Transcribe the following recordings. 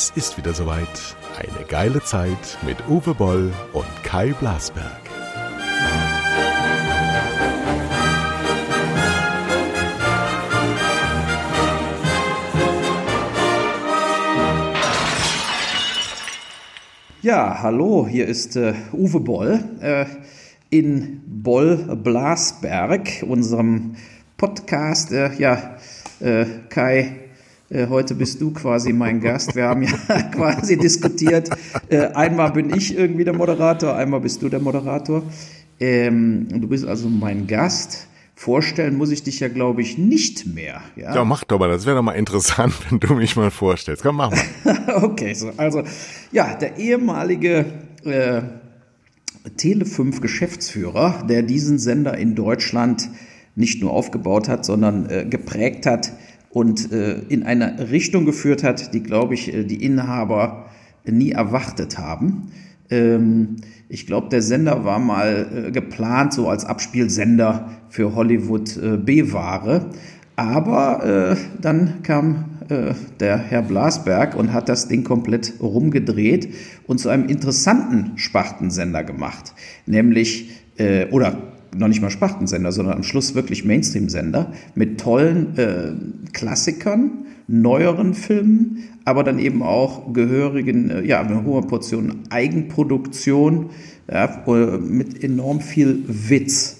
Es ist wieder soweit. Eine geile Zeit mit Uwe Boll und Kai Blasberg. Ja, hallo, hier ist äh, Uwe Boll äh, in Boll Blasberg, unserem Podcast. Äh, ja, äh, Kai, heute bist du quasi mein Gast. Wir haben ja quasi diskutiert. Äh, einmal bin ich irgendwie der Moderator, einmal bist du der Moderator. Ähm, du bist also mein Gast. Vorstellen muss ich dich ja, glaube ich, nicht mehr. Ja, Ja, mach doch mal. Das wäre doch mal interessant, wenn du mich mal vorstellst. Komm, mach mal. okay, so, also ja, der ehemalige äh, Tele5 Geschäftsführer, der diesen Sender in Deutschland nicht nur aufgebaut hat, sondern äh, geprägt hat und äh, in eine Richtung geführt hat, die, glaube ich, äh, die Inhaber nie erwartet haben. Ähm, ich glaube, der Sender war mal äh, geplant so als Abspielsender für Hollywood äh, B-Ware. Aber äh, dann kam äh, der Herr Blasberg und hat das Ding komplett rumgedreht und zu einem interessanten Spartensender gemacht. Nämlich, äh, oder noch nicht mal Spartensender, sondern am Schluss wirklich Mainstream-Sender mit tollen äh, Klassikern, neueren Filmen, aber dann eben auch gehörigen, äh, ja, eine hohe Portion Eigenproduktion ja, mit enorm viel Witz.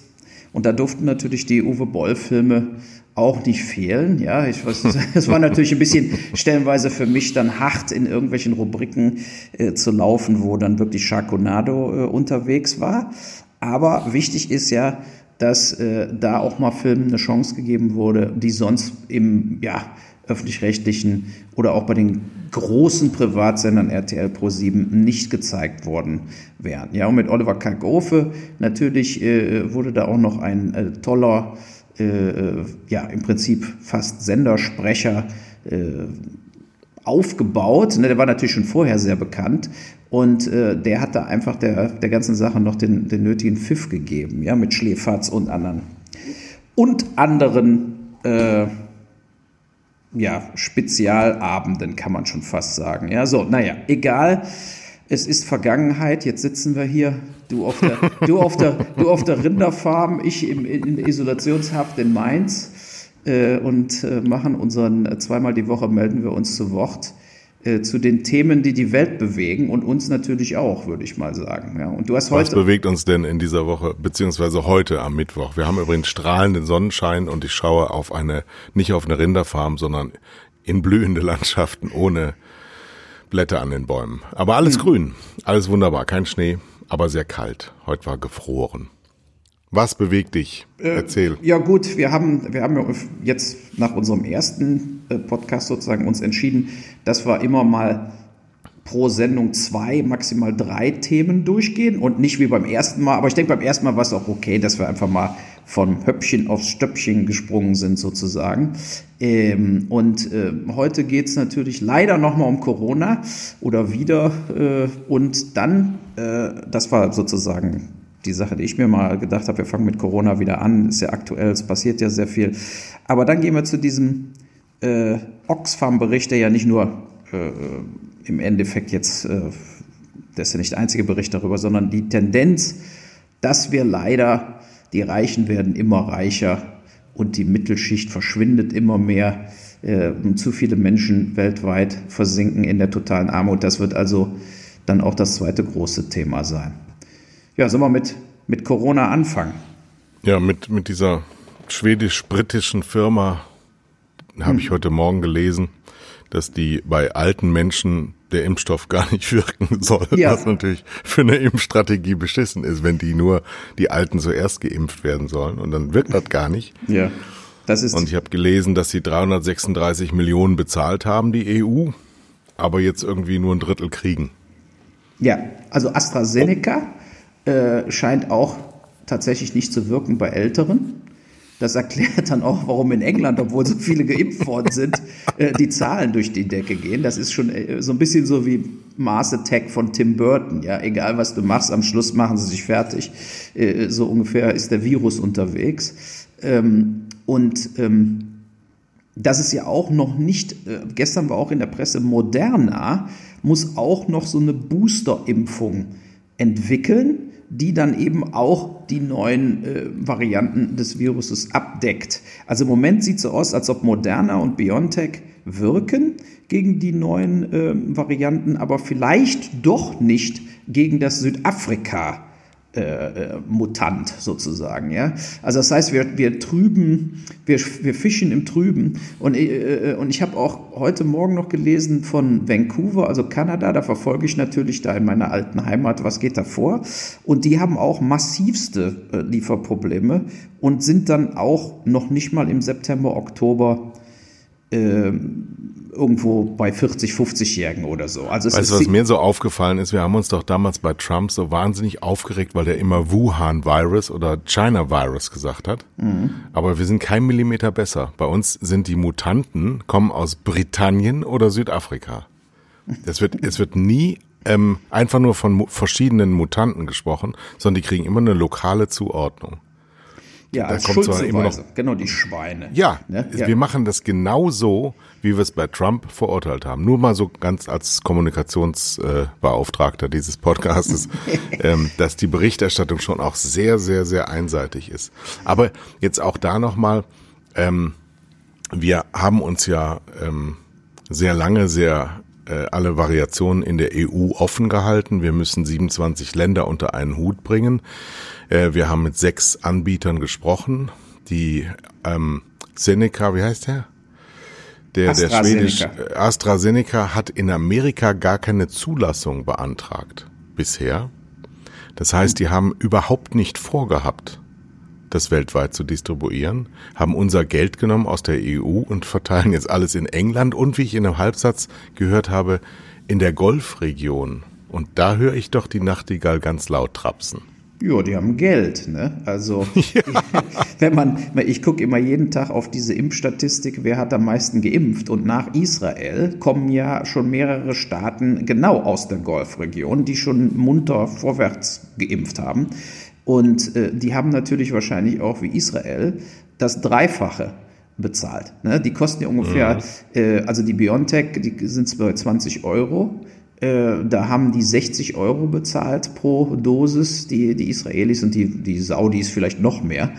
Und da durften natürlich die Uwe Boll-Filme auch nicht fehlen. Ja, ich weiß, es war natürlich ein bisschen stellenweise für mich dann hart in irgendwelchen Rubriken äh, zu laufen, wo dann wirklich Sharkonado äh, unterwegs war. Aber wichtig ist ja, dass äh, da auch mal Filmen eine Chance gegeben wurde, die sonst im ja, öffentlich-rechtlichen oder auch bei den großen Privatsendern RTL Pro 7 nicht gezeigt worden wären. Ja, und mit Oliver Kalkofe natürlich äh, wurde da auch noch ein äh, toller, äh, ja, im Prinzip fast Sendersprecher äh, aufgebaut. Ne, der war natürlich schon vorher sehr bekannt und äh, der hat da einfach der, der ganzen Sache noch den, den nötigen Pfiff gegeben, ja, mit Schläferz und anderen. Und anderen äh, ja, Spezialabenden, kann man schon fast sagen. Ja, so, naja, egal. Es ist Vergangenheit, jetzt sitzen wir hier, du auf der, du auf der, du auf der Rinderfarm, ich im, in der Isolationshaft in Mainz äh, und äh, machen unseren, zweimal die Woche melden wir uns zu Wort äh, zu den Themen, die die Welt bewegen und uns natürlich auch, würde ich mal sagen. Ja, und du hast Was heute, bewegt uns denn in dieser Woche, beziehungsweise heute am Mittwoch? Wir haben übrigens strahlenden Sonnenschein und ich schaue auf eine, nicht auf eine Rinderfarm, sondern in blühende Landschaften ohne Blätter an den Bäumen. Aber alles Hm. grün, alles wunderbar, kein Schnee, aber sehr kalt. Heute war gefroren. Was bewegt dich? Erzähl. Ja gut, wir haben, wir haben jetzt nach unserem ersten äh, Podcast sozusagen uns entschieden, dass wir immer mal pro Sendung zwei, maximal drei Themen durchgehen und nicht wie beim ersten Mal. Aber ich denke, beim ersten Mal war es auch okay, dass wir einfach mal vom Höppchen aufs Stöppchen gesprungen sind sozusagen. Ähm, und äh, heute geht es natürlich leider nochmal um Corona oder wieder. Äh, und dann, äh, das war sozusagen die Sache, die ich mir mal gedacht habe, wir fangen mit Corona wieder an, ist ja aktuell, es passiert ja sehr viel. Aber dann gehen wir zu diesem äh, Oxfam-Bericht, der ja nicht nur äh, im Endeffekt jetzt, äh, das ist ja nicht der einzige Bericht darüber, sondern die Tendenz, dass wir leider, die Reichen werden immer reicher und die Mittelschicht verschwindet immer mehr. Äh, und zu viele Menschen weltweit versinken in der totalen Armut. Das wird also dann auch das zweite große Thema sein. Ja, sollen wir mit, mit Corona anfangen? Ja, mit, mit dieser schwedisch-britischen Firma habe Hm. ich heute Morgen gelesen, dass die bei alten Menschen der Impfstoff gar nicht wirken soll. Ja. Was natürlich für eine Impfstrategie beschissen ist, wenn die nur die Alten zuerst geimpft werden sollen. Und dann wirkt das gar nicht. Ja. Das ist, Und ich habe gelesen, dass sie 336 Millionen bezahlt haben, die EU, aber jetzt irgendwie nur ein Drittel kriegen. ja, also AstraZeneca äh, scheint auch tatsächlich nicht zu wirken bei Älteren. Das erklärt dann auch, warum in England, obwohl so viele geimpft worden sind, äh, die Zahlen durch die Decke gehen. Das ist schon äh, so ein bisschen so wie Mars Attack von Tim Burton. Ja, egal was du machst, am Schluss machen sie sich fertig. So ungefähr ist der Virus unterwegs. Ähm, und ähm, dass es ja auch noch nicht, gestern war auch in der Presse, Moderna muss auch noch so eine Booster-Impfung entwickeln, die dann eben auch die neuen äh, Varianten des Viruses abdeckt. Also im Moment sieht es so aus, als ob Moderna und BioNTech wirken gegen die neuen äh, Varianten, aber vielleicht doch nicht gegen das Südafrika äh, Mutant sozusagen. Ja? Also das heißt, wir, wir trüben, wir, wir fischen im Trüben. Und, äh, äh, und ich habe auch heute Morgen noch gelesen von Vancouver, also Kanada, da verfolge ich natürlich da in meiner alten Heimat, was geht da vor. Und die haben auch massivste äh, Lieferprobleme und sind dann auch noch nicht mal im September, Oktober äh, irgendwo bei 40, 50-Jährigen oder so. Also weißt du, was mir so aufgefallen ist? Wir haben uns doch damals bei Trump so wahnsinnig aufgeregt, weil er immer Wuhan-Virus oder China-Virus gesagt hat. Mhm. Aber wir sind kein Millimeter besser. Bei uns sind die Mutanten, kommen aus Britannien oder Südafrika. Es wird, es wird nie ähm, einfach nur von verschiedenen Mutanten gesprochen, sondern die kriegen immer eine lokale Zuordnung. Ja, da kommt zwar immer noch, genau, die Schweine. Ja, ne? ja, wir machen das genau so, wie wir es bei Trump verurteilt haben. Nur mal so ganz als Kommunikationsbeauftragter äh, dieses Podcastes, ähm, dass die Berichterstattung schon auch sehr, sehr, sehr einseitig ist. Aber jetzt auch da nochmal, ähm, wir haben uns ja ähm, sehr lange sehr äh, alle Variationen in der EU offen gehalten. Wir müssen 27 Länder unter einen Hut bringen. Äh, wir haben mit sechs Anbietern gesprochen. Die ähm, Seneca, wie heißt der? Der, der schwedisch äh, AstraZeneca hat in Amerika gar keine Zulassung beantragt bisher. Das heißt, die haben überhaupt nicht vorgehabt, das weltweit zu distribuieren, haben unser Geld genommen aus der EU und verteilen jetzt alles in England und wie ich in einem Halbsatz gehört habe, in der Golfregion. Und da höre ich doch die Nachtigall ganz laut trapsen. Ja, die haben Geld, ne? Also ja. wenn man, ich gucke immer jeden Tag auf diese Impfstatistik, wer hat am meisten geimpft? Und nach Israel kommen ja schon mehrere Staaten genau aus der Golfregion, die schon munter vorwärts geimpft haben. Und äh, die haben natürlich wahrscheinlich auch wie Israel das Dreifache bezahlt. Ne? Die kosten ja ungefähr, mhm. äh, also die BioNTech, die sind bei 20 Euro. Äh, da haben die 60 Euro bezahlt pro Dosis, die, die Israelis und die, die Saudis vielleicht noch mehr.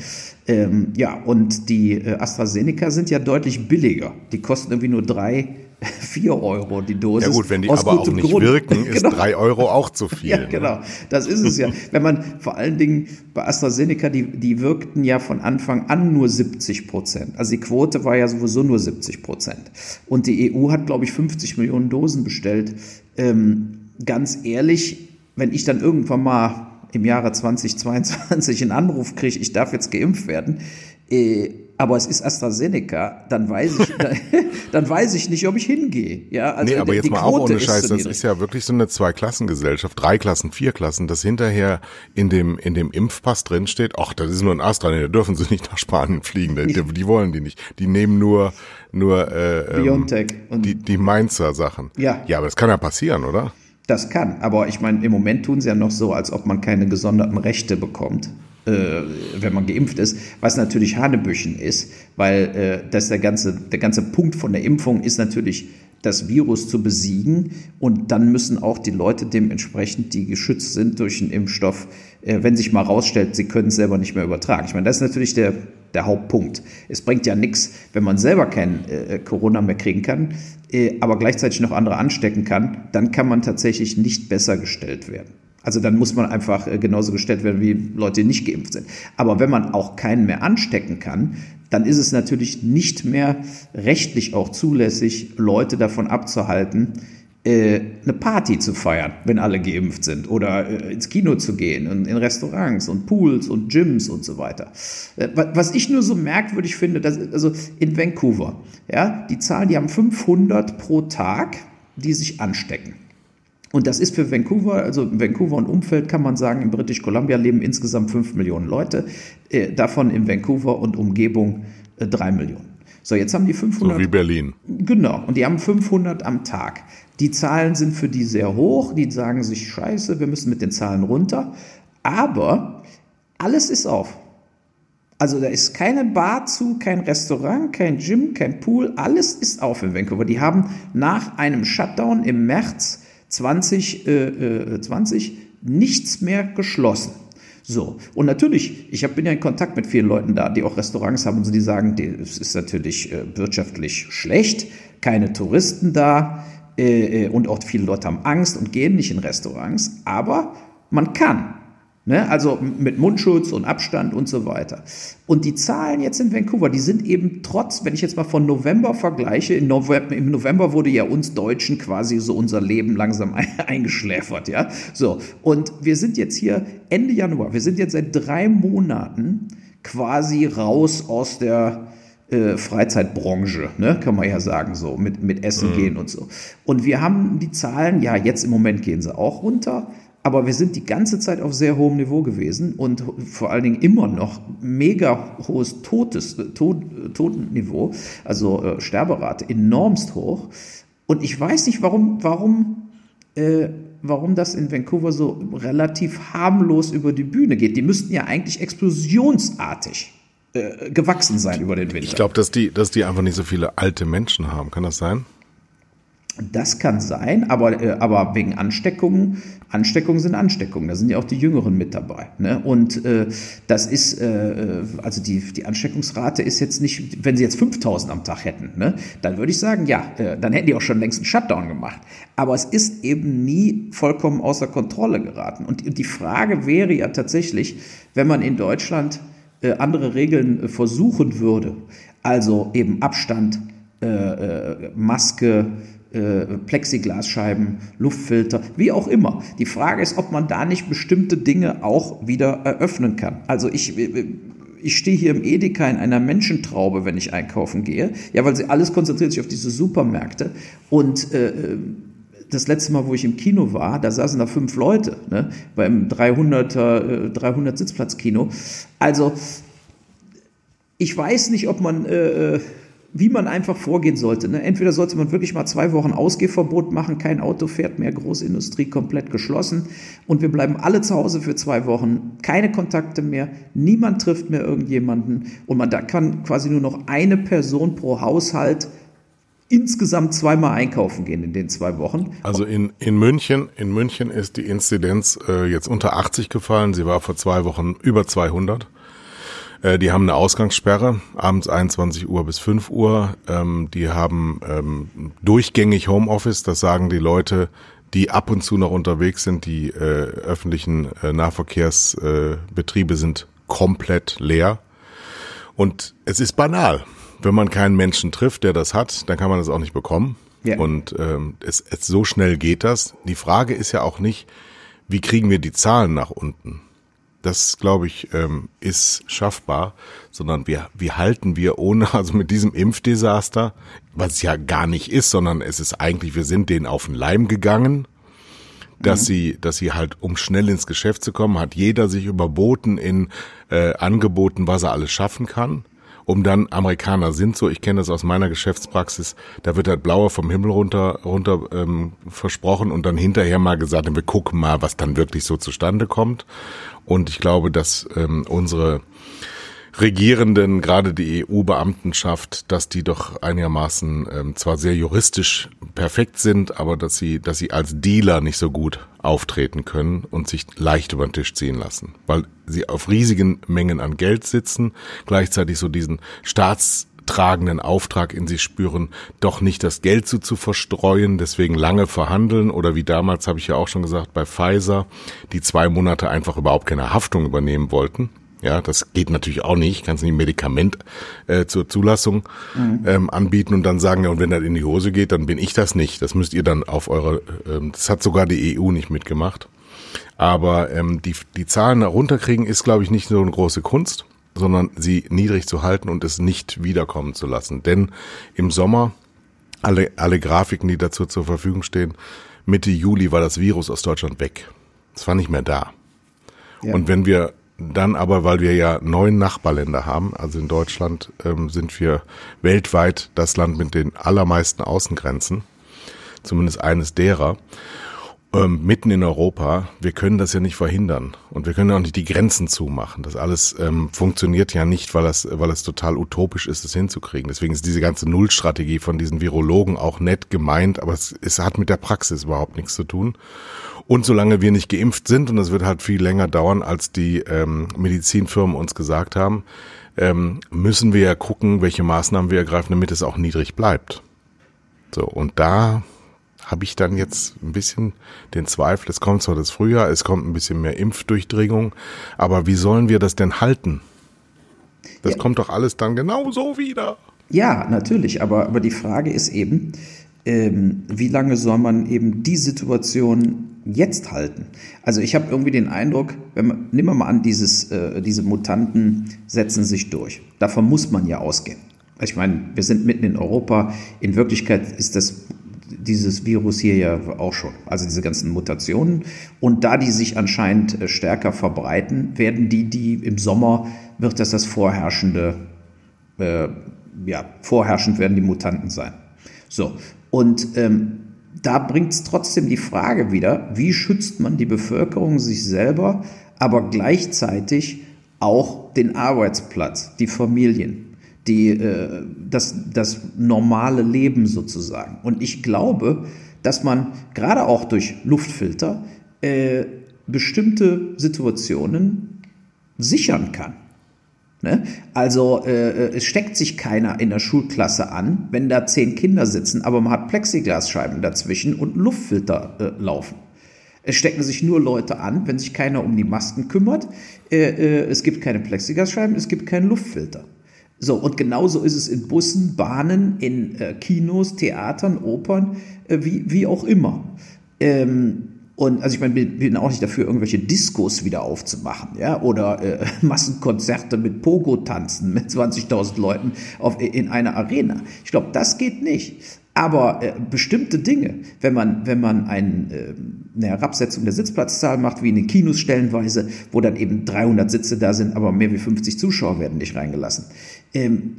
Ähm, ja, und die äh, AstraZeneca sind ja deutlich billiger. Die kosten irgendwie nur drei 4 Euro die Dosis. Ja gut, wenn die aber auch nicht Grund. wirken, ist genau. 3 Euro auch zu viel. ja, ne? genau. Das ist es ja. Wenn man vor allen Dingen bei AstraZeneca, die, die wirkten ja von Anfang an nur 70 Prozent. Also die Quote war ja sowieso nur 70 Prozent. Und die EU hat, glaube ich, 50 Millionen Dosen bestellt. Ähm, ganz ehrlich, wenn ich dann irgendwann mal im Jahre 2022 einen Anruf kriege, ich darf jetzt geimpft werden, äh, aber es ist AstraZeneca, dann weiß ich, dann, dann weiß ich nicht, ob ich hingehe. Ja, also nee, aber jetzt mal auch ohne Scheiß, das ist ja wirklich so eine Zweiklassengesellschaft, drei Klassen, vier Klassen, dass hinterher in dem, in dem Impfpass drin steht, ach, das ist nur ein Astra, nee, da dürfen sie nicht nach Spanien fliegen, die, die wollen die nicht. Die nehmen nur, nur, äh, ähm, BioNTech und die, die Mainzer Sachen. Ja. Ja, aber das kann ja passieren, oder? Das kann, aber ich meine, im Moment tun sie ja noch so, als ob man keine gesonderten Rechte bekommt äh, wenn man geimpft ist, was natürlich Hanebüchen ist, weil äh, das der ganze, der ganze Punkt von der Impfung ist natürlich, das Virus zu besiegen und dann müssen auch die Leute dementsprechend, die geschützt sind durch einen Impfstoff, äh, wenn sich mal rausstellt, sie können es selber nicht mehr übertragen. Ich meine, das ist natürlich der, der Hauptpunkt. Es bringt ja nichts, wenn man selber kein äh, Corona mehr kriegen kann, äh, aber gleichzeitig noch andere anstecken kann, dann kann man tatsächlich nicht besser gestellt werden. Also dann muss man einfach äh, genauso gestellt werden wie Leute, die nicht geimpft sind. Aber wenn man auch keinen mehr anstecken kann, dann ist es natürlich nicht mehr rechtlich auch zulässig, Leute davon abzuhalten, äh, eine Party zu feiern, wenn alle geimpft sind oder äh, ins Kino zu gehen und in Restaurants und Pools und Gyms und so weiter. Was ich nur so merkwürdig finde, dass, also in Vancouver, ja, die Zahlen, die haben 500 pro Tag, die sich anstecken. Und das ist für Vancouver, also Vancouver und Umfeld kann man sagen, in British Columbia leben insgesamt 5 Millionen Leute, äh, davon in Vancouver und Umgebung äh, 3 Millionen. So, jetzt haben die 500. So wie Berlin. Genau, und die haben 500 am Tag. Die Zahlen sind für die sehr hoch, die sagen sich, scheiße, wir müssen mit den Zahlen runter. Aber alles ist auf. Also da ist keine Bar zu, kein Restaurant, kein Gym, kein Pool, alles ist auf in Vancouver. Die haben nach einem Shutdown im März 2020 äh, äh, nichts mehr geschlossen. So, und natürlich, ich hab, bin ja in Kontakt mit vielen Leuten da, die auch Restaurants haben und so, die sagen, es ist natürlich äh, wirtschaftlich schlecht, keine Touristen da äh, äh, und auch viele Leute haben Angst und gehen nicht in Restaurants, aber man kann. Ne? Also mit Mundschutz und Abstand und so weiter. Und die Zahlen jetzt in Vancouver, die sind eben trotz, wenn ich jetzt mal von November vergleiche, November, im November wurde ja uns Deutschen quasi so unser Leben langsam eingeschläfert, ja. So. Und wir sind jetzt hier Ende Januar, wir sind jetzt seit drei Monaten quasi raus aus der, äh, Freizeitbranche, ne, kann man ja sagen, so mit, mit Essen mhm. gehen und so. Und wir haben die Zahlen, ja, jetzt im Moment gehen sie auch runter, aber wir sind die ganze Zeit auf sehr hohem Niveau gewesen und vor allen Dingen immer noch mega hohes Totes, Tod, Totenniveau, also äh, Sterberate, enormst hoch. Und ich weiß nicht, warum, warum, äh, warum das in Vancouver so relativ harmlos über die Bühne geht. Die müssten ja eigentlich explosionsartig äh, gewachsen sein über den Winter. Ich glaube, dass die, dass die einfach nicht so viele alte Menschen haben. Kann das sein? Das kann sein, aber, äh, aber wegen Ansteckungen, Ansteckungen sind Ansteckungen, da sind ja auch die Jüngeren mit dabei. Ne? Und äh, das ist, äh, also die, die Ansteckungsrate ist jetzt nicht, wenn sie jetzt 5000 am Tag hätten, ne? dann würde ich sagen, ja, äh, dann hätten die auch schon längst einen Shutdown gemacht. Aber es ist eben nie vollkommen außer Kontrolle geraten. Und, und die Frage wäre ja tatsächlich, wenn man in Deutschland äh, andere Regeln äh, versuchen würde, also eben Abstand, äh, äh Maske, äh, Plexiglasscheiben, Luftfilter, wie auch immer. Die Frage ist, ob man da nicht bestimmte Dinge auch wieder eröffnen kann. Also ich, äh, ich stehe hier im Edeka in einer Menschentraube, wenn ich einkaufen gehe. Ja, weil sie alles konzentriert sich auf diese Supermärkte. Und äh, das letzte Mal, wo ich im Kino war, da saßen da fünf Leute, ne, beim 300er, äh, 300 Sitzplatzkino. Also, ich weiß nicht, ob man äh, äh wie man einfach vorgehen sollte. Ne? Entweder sollte man wirklich mal zwei Wochen Ausgehverbot machen, kein Auto fährt mehr, Großindustrie komplett geschlossen und wir bleiben alle zu Hause für zwei Wochen, keine Kontakte mehr, niemand trifft mehr irgendjemanden und man da kann quasi nur noch eine Person pro Haushalt insgesamt zweimal einkaufen gehen in den zwei Wochen. Also in, in München, in München ist die Inzidenz äh, jetzt unter 80 gefallen. Sie war vor zwei Wochen über 200. Äh, die haben eine Ausgangssperre, abends 21 Uhr bis 5 Uhr. Ähm, die haben ähm, durchgängig Homeoffice, das sagen die Leute, die ab und zu noch unterwegs sind. Die äh, öffentlichen äh, Nahverkehrsbetriebe äh, sind komplett leer. Und es ist banal. Wenn man keinen Menschen trifft, der das hat, dann kann man das auch nicht bekommen. Ja. Und ähm, es, es so schnell geht das. Die Frage ist ja auch nicht, wie kriegen wir die Zahlen nach unten? Das glaube ich ähm, ist schaffbar, sondern wir wie halten wir ohne also mit diesem Impfdesaster, was es ja gar nicht ist, sondern es ist eigentlich wir sind denen auf den Leim gegangen, dass mhm. sie dass sie halt um schnell ins Geschäft zu kommen, hat jeder sich überboten in äh, Angeboten, was er alles schaffen kann um dann Amerikaner sind so, ich kenne das aus meiner Geschäftspraxis, da wird halt blauer vom Himmel runter runter ähm, versprochen und dann hinterher mal gesagt, wir gucken mal, was dann wirklich so zustande kommt. Und ich glaube, dass ähm, unsere Regierenden, gerade die EU-Beamtenschaft, dass die doch einigermaßen ähm, zwar sehr juristisch perfekt sind, aber dass sie, dass sie als Dealer nicht so gut auftreten können und sich leicht über den Tisch ziehen lassen, weil sie auf riesigen Mengen an Geld sitzen, gleichzeitig so diesen staatstragenden Auftrag in sich spüren, doch nicht das Geld so zu verstreuen, deswegen lange verhandeln oder wie damals habe ich ja auch schon gesagt bei Pfizer, die zwei Monate einfach überhaupt keine Haftung übernehmen wollten ja, das geht natürlich auch nicht. Kannst nicht ein Medikament äh, zur Zulassung mhm. ähm, anbieten und dann sagen, ja, und wenn das in die Hose geht, dann bin ich das nicht. Das müsst ihr dann auf eure, ähm, das hat sogar die EU nicht mitgemacht. Aber ähm, die, die Zahlen herunterkriegen ist, glaube ich, nicht so eine große Kunst, sondern sie niedrig zu halten und es nicht wiederkommen zu lassen. Denn im Sommer, alle, alle Grafiken, die dazu zur Verfügung stehen, Mitte Juli war das Virus aus Deutschland weg. Es war nicht mehr da. Ja. Und wenn wir dann aber, weil wir ja neun Nachbarländer haben, also in Deutschland ähm, sind wir weltweit das Land mit den allermeisten Außengrenzen, zumindest eines derer. ähm, mitten in Europa. Wir können das ja nicht verhindern und wir können auch nicht die Grenzen zumachen. Das alles ähm, funktioniert ja nicht, weil es, weil es total utopisch ist, es hinzukriegen. Deswegen ist diese ganze Nullstrategie von diesen Virologen auch nett gemeint, aber es, es hat mit der Praxis überhaupt nichts zu tun. Und solange wir nicht geimpft sind, und das wird halt viel länger dauern, als die ähm, Medizinfirmen uns gesagt haben, ähm, müssen wir ja gucken, welche Maßnahmen wir ergreifen, damit es auch niedrig bleibt. So, und da habe ich dann jetzt ein bisschen den Zweifel, es kommt zwar das Frühjahr, es kommt ein bisschen mehr Impfdurchdringung, aber wie sollen wir das denn halten? Das ja. kommt doch alles dann genauso wieder. Ja, natürlich, aber, aber die Frage ist eben, ähm, wie lange soll man eben die Situation jetzt halten? Also ich habe irgendwie den Eindruck, wenn man, nehmen wir mal an, dieses, äh, diese Mutanten setzen sich durch. Davon muss man ja ausgehen. Ich meine, wir sind mitten in Europa. In Wirklichkeit ist das dieses Virus hier ja auch schon. Also diese ganzen Mutationen. Und da die sich anscheinend äh, stärker verbreiten, werden die, die im Sommer wird das das vorherrschende, äh, ja, vorherrschend werden die Mutanten sein. So. Und ähm, da bringt es trotzdem die Frage wieder, wie schützt man die Bevölkerung sich selber, aber gleichzeitig auch den Arbeitsplatz, die Familien die, äh, das, das normale Leben sozusagen. Und ich glaube, dass man gerade auch durch Luftfilter äh, bestimmte Situationen sichern kann. Ne? Also äh, es steckt sich keiner in der Schulklasse an, wenn da zehn Kinder sitzen, aber man hat Plexiglasscheiben dazwischen und Luftfilter äh, laufen. Es stecken sich nur Leute an, wenn sich keiner um die Masken kümmert. Äh, äh, es gibt keine Plexiglasscheiben, es gibt keinen Luftfilter. So, und genauso ist es in Bussen, Bahnen, in äh, Kinos, Theatern, Opern, äh, wie, wie auch immer. Ähm, und also ich meine, ich bin auch nicht dafür, irgendwelche Diskos wieder aufzumachen, ja, oder äh, Massenkonzerte mit Pogo-Tanzen mit 20.000 Leuten auf, in einer Arena. Ich glaube, das geht nicht. Aber äh, bestimmte Dinge, wenn man, wenn man ein, äh, eine Herabsetzung der Sitzplatzzahl macht, wie in den Kinos stellenweise, wo dann eben 300 Sitze da sind, aber mehr wie 50 Zuschauer werden nicht reingelassen. Ähm,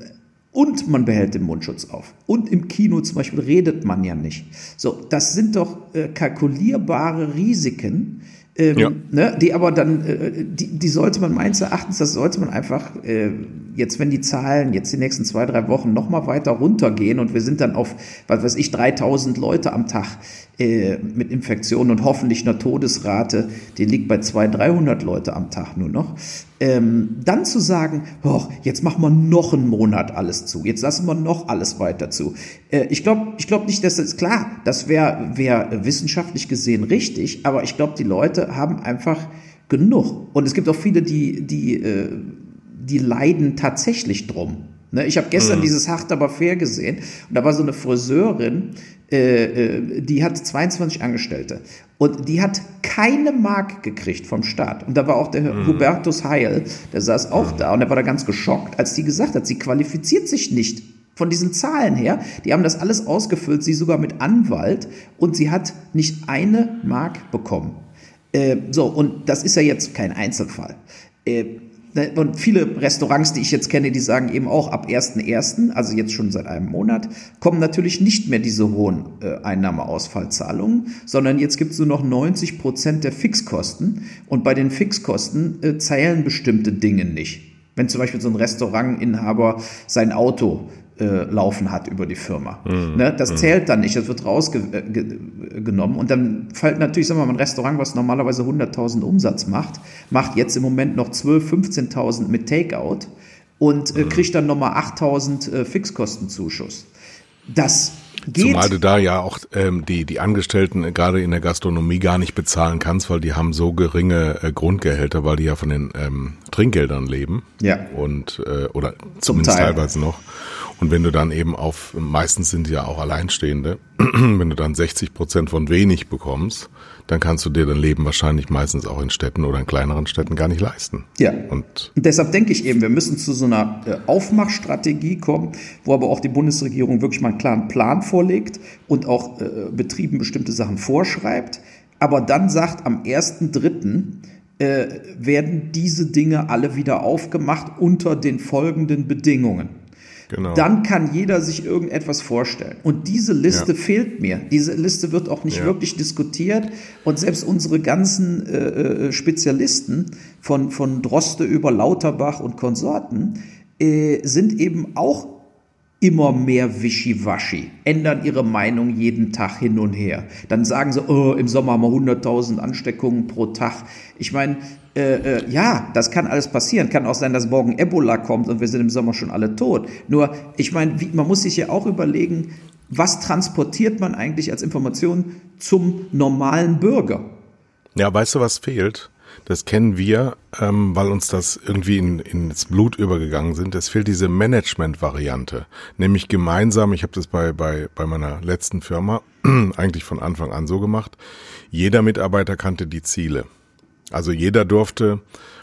und man behält den Mundschutz auf. Und im Kino zum Beispiel redet man ja nicht. So, das sind doch äh, kalkulierbare Risiken, ähm, ja. ne, die aber dann, äh, die, die sollte man meines Erachtens, das sollte man einfach äh, jetzt, wenn die Zahlen jetzt die nächsten zwei, drei Wochen nochmal weiter runtergehen und wir sind dann auf, was weiß ich, 3000 Leute am Tag äh, mit Infektionen und hoffentlich einer Todesrate, die liegt bei 200, 300 Leute am Tag nur noch, ähm, dann zu sagen, oh, jetzt machen wir noch einen Monat alles zu, jetzt lassen wir noch alles weiter zu. Äh, ich glaube ich glaub nicht, dass das, klar, das wäre wär wissenschaftlich gesehen richtig, aber ich glaube, die Leute haben einfach genug. Und es gibt auch viele, die, die, äh, die leiden tatsächlich drum. Ne, ich habe gestern mhm. dieses Hart aber fair gesehen und da war so eine Friseurin, äh, äh, die hat 22 Angestellte und die hat keine Mark gekriegt vom Staat. Und da war auch der mhm. Hubertus Heil, der saß auch mhm. da und er war da ganz geschockt, als die gesagt hat, sie qualifiziert sich nicht von diesen Zahlen her. Die haben das alles ausgefüllt, sie sogar mit Anwalt und sie hat nicht eine Mark bekommen. Äh, so, und das ist ja jetzt kein Einzelfall. Äh, und viele Restaurants, die ich jetzt kenne, die sagen eben auch ab 1.1., also jetzt schon seit einem Monat, kommen natürlich nicht mehr diese hohen äh, Einnahmeausfallzahlungen, sondern jetzt gibt es nur noch 90 Prozent der Fixkosten. Und bei den Fixkosten äh, zählen bestimmte Dinge nicht. Wenn zum Beispiel so ein Restaurantinhaber sein Auto äh, laufen hat über die Firma. Mhm. Ne? Das mhm. zählt dann nicht, das wird rausgenommen. Äh, und dann fällt natürlich, sagen wir mal, ein Restaurant, was normalerweise 100.000 Umsatz macht, macht jetzt im Moment noch 12.000, 15.000 mit Takeout und äh, mhm. kriegt dann nochmal 8.000 äh, Fixkostenzuschuss. Das Geht. Zumal du da ja auch ähm, die, die Angestellten gerade in der Gastronomie gar nicht bezahlen kannst, weil die haben so geringe äh, Grundgehälter, weil die ja von den ähm, Trinkgeldern leben. Ja. Und äh, oder zumindest Teil. teilweise noch. Und wenn du dann eben auf, meistens sind die ja auch Alleinstehende, wenn du dann 60 Prozent von wenig bekommst, dann kannst du dir dein Leben wahrscheinlich meistens auch in Städten oder in kleineren Städten gar nicht leisten. Ja. Und, und deshalb denke ich eben, wir müssen zu so einer äh, Aufmachstrategie kommen, wo aber auch die Bundesregierung wirklich mal einen klaren Plan vorlegt und auch äh, Betrieben bestimmte Sachen vorschreibt, aber dann sagt, am 1.3. Äh, werden diese Dinge alle wieder aufgemacht unter den folgenden Bedingungen. Genau. Dann kann jeder sich irgendetwas vorstellen. Und diese Liste ja. fehlt mir. Diese Liste wird auch nicht ja. wirklich diskutiert. Und selbst unsere ganzen äh, äh, Spezialisten von, von Droste über Lauterbach und Konsorten äh, sind eben auch immer mehr Wischiwaschi, ändern ihre Meinung jeden Tag hin und her. Dann sagen sie, oh, im Sommer haben wir 100.000 Ansteckungen pro Tag. Ich meine, äh, äh, ja, das kann alles passieren. Kann auch sein, dass morgen Ebola kommt und wir sind im Sommer schon alle tot. Nur, ich meine, man muss sich ja auch überlegen, was transportiert man eigentlich als Information zum normalen Bürger? Ja, weißt du, was fehlt? Das kennen wir, ähm, weil uns das irgendwie in, ins Blut übergegangen sind. Es fehlt diese Management-Variante, nämlich gemeinsam. Ich habe das bei, bei, bei meiner letzten Firma eigentlich von Anfang an so gemacht. Jeder Mitarbeiter kannte die Ziele. Also jeder durfte,